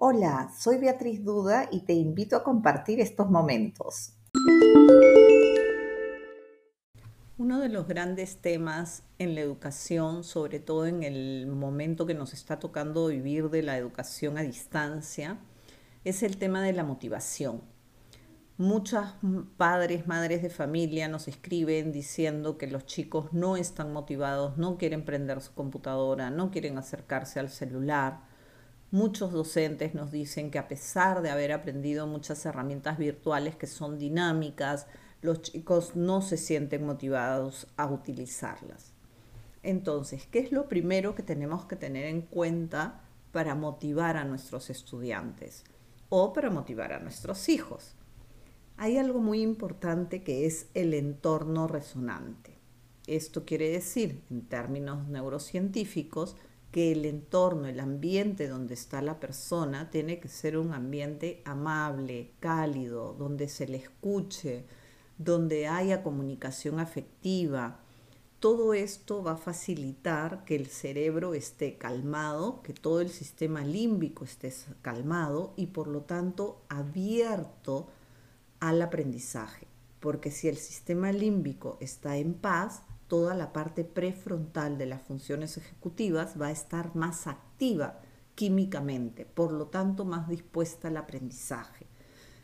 Hola, soy Beatriz Duda y te invito a compartir estos momentos. Uno de los grandes temas en la educación, sobre todo en el momento que nos está tocando vivir de la educación a distancia, es el tema de la motivación. Muchos padres, madres de familia nos escriben diciendo que los chicos no están motivados, no quieren prender su computadora, no quieren acercarse al celular. Muchos docentes nos dicen que a pesar de haber aprendido muchas herramientas virtuales que son dinámicas, los chicos no se sienten motivados a utilizarlas. Entonces, ¿qué es lo primero que tenemos que tener en cuenta para motivar a nuestros estudiantes o para motivar a nuestros hijos? hay algo muy importante que es el entorno resonante. Esto quiere decir, en términos neurocientíficos, que el entorno, el ambiente donde está la persona, tiene que ser un ambiente amable, cálido, donde se le escuche, donde haya comunicación afectiva. Todo esto va a facilitar que el cerebro esté calmado, que todo el sistema límbico esté calmado y por lo tanto abierto al aprendizaje, porque si el sistema límbico está en paz, toda la parte prefrontal de las funciones ejecutivas va a estar más activa químicamente, por lo tanto más dispuesta al aprendizaje.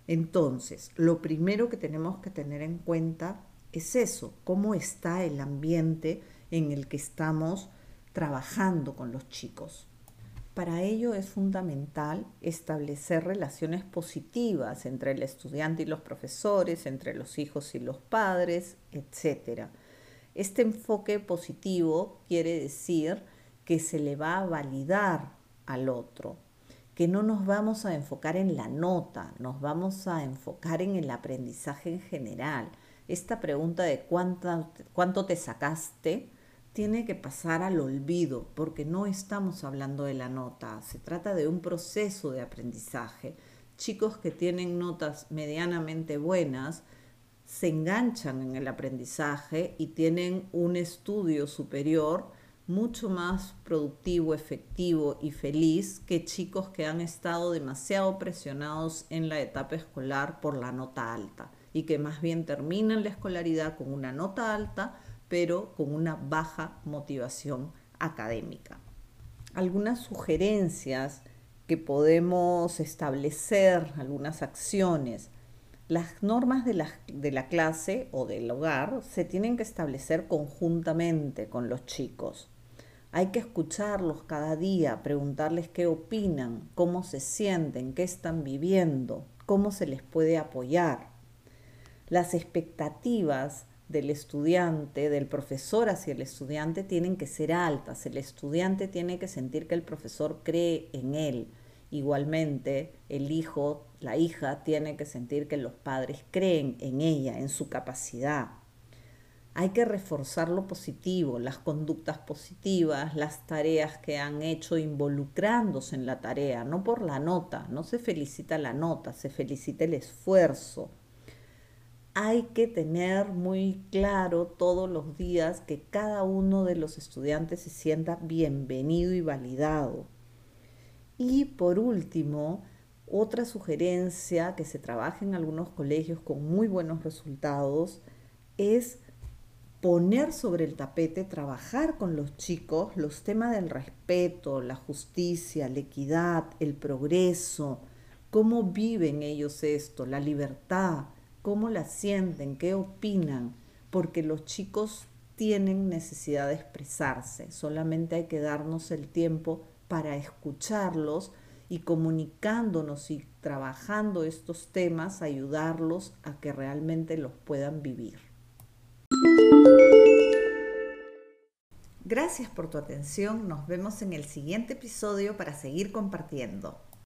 Entonces, lo primero que tenemos que tener en cuenta es eso, cómo está el ambiente en el que estamos trabajando con los chicos. Para ello es fundamental establecer relaciones positivas entre el estudiante y los profesores, entre los hijos y los padres, etc. Este enfoque positivo quiere decir que se le va a validar al otro, que no nos vamos a enfocar en la nota, nos vamos a enfocar en el aprendizaje en general. Esta pregunta de cuánto, te sacaste tiene que pasar al olvido, porque no estamos hablando de la nota, se trata de un proceso de aprendizaje. Chicos que tienen notas medianamente buenas se enganchan en el aprendizaje y tienen un estudio superior mucho más productivo, efectivo y feliz que chicos que han estado demasiado presionados en la etapa escolar por la nota alta y que más bien terminan la escolaridad con una nota alta pero con una baja motivación académica. Algunas sugerencias que podemos establecer, algunas acciones. Las normas de la, clase o del hogar se tienen que establecer conjuntamente con los chicos. Hay que escucharlos cada día, preguntarles qué opinan, cómo se sienten, qué están viviendo, cómo se les puede apoyar. Las expectativas del estudiante, del profesor hacia el estudiante, tienen que ser altas. El estudiante tiene que sentir que el profesor cree en él. Igualmente, el hijo, la hija, tiene que sentir que los padres creen en ella, en su capacidad. Hay que reforzar lo positivo, las conductas positivas, las tareas que han hecho involucrándose en la tarea, no por la nota, no se felicita la nota, se felicita el esfuerzo, hay que tener muy claro todos los días que cada uno de los estudiantes se sienta bienvenido y validado. Y por último, otra sugerencia que se trabaja en algunos colegios con muy buenos resultados es poner sobre el tapete, trabajar con los chicos los temas del respeto, la justicia, la equidad, el progreso, cómo viven ellos esto, la libertad, cómo la sienten, qué opinan, porque los chicos tienen necesidad de expresarse, solamente hay que darnos el tiempo para escucharlos y comunicándonos y trabajando estos temas, ayudarlos a que realmente los puedan vivir. Gracias por tu atención, nos vemos en el siguiente episodio para seguir compartiendo.